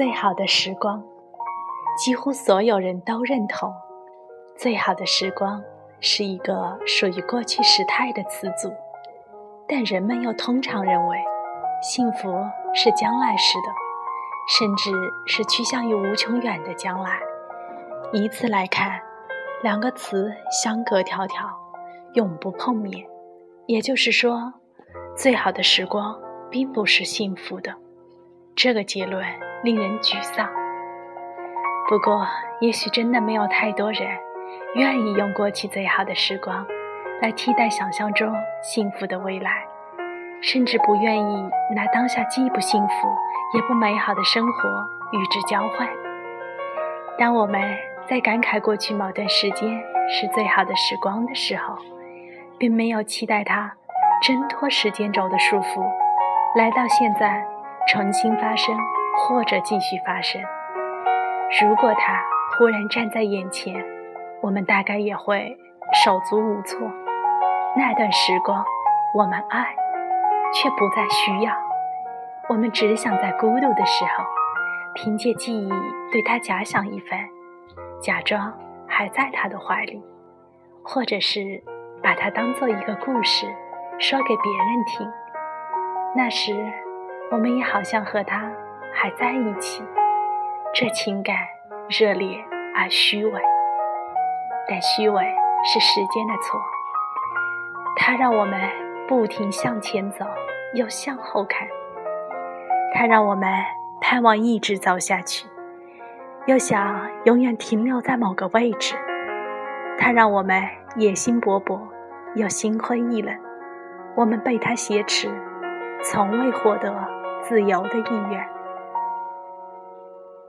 最好的时光，几乎所有人都认同。最好的时光是一个属于过去时态的词组，但人们又通常认为，幸福是将来时的，甚至是趋向于无穷远的将来。以此来看，两个词相隔条条，永不碰面。也就是说，最好的时光并不是幸福的。这个结论令人沮丧。不过，也许真的没有太多人。愿意用过去最好的时光来替代想象中幸福的未来，甚至不愿意拿当下既不幸福也不美好的生活与之交换。当我们在感慨过去某段时间是最好的时光的时候，并没有期待它挣脱时间轴的束缚，来到现在重新发生或者继续发生。如果它忽然站在眼前，我们大概也会手足无措。那段时光，我们爱，却不再需要。我们只想在孤独的时候，凭借记忆对他假想一番，假装还在他的怀里，或者是把它当做一个故事说给别人听。那时，我们也好像和他还在一起。这情感热烈而虚伪。但虚伪是时间的错，它让我们不停向前走，又向后看；它让我们盼望一直走下去，又想永远停留在某个位置；它让我们野心勃勃，又心灰意冷。我们被它挟持，从未获得自由的意愿。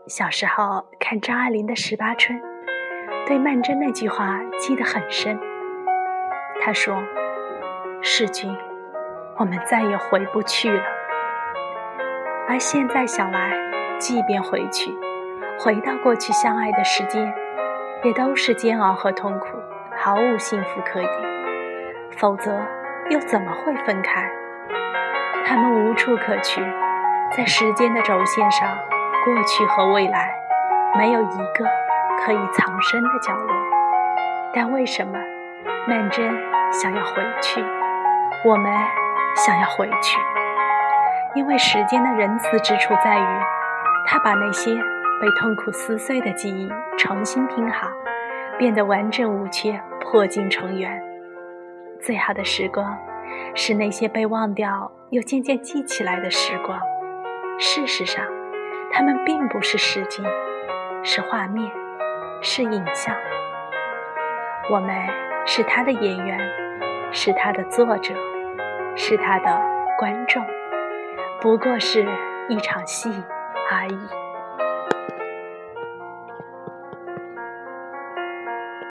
小时候看张爱玲的《十八春》。对曼桢那句话记得很深。他说：“世君，我们再也回不去了。”而现在想来，即便回去，回到过去相爱的时间，也都是煎熬和痛苦，毫无幸福可言。否则，又怎么会分开？他们无处可去，在时间的轴线上，过去和未来，没有一个。可以藏身的角落，但为什么曼桢想要回去？我们想要回去，因为时间的仁慈之处在于，它把那些被痛苦撕碎的记忆重新拼好，变得完整无缺，破镜重圆。最好的时光，是那些被忘掉又渐渐记起来的时光。事实上，他们并不是实景，是画面。是影像，我们是他的演员，是他的作者，是他的观众，不过是一场戏而已。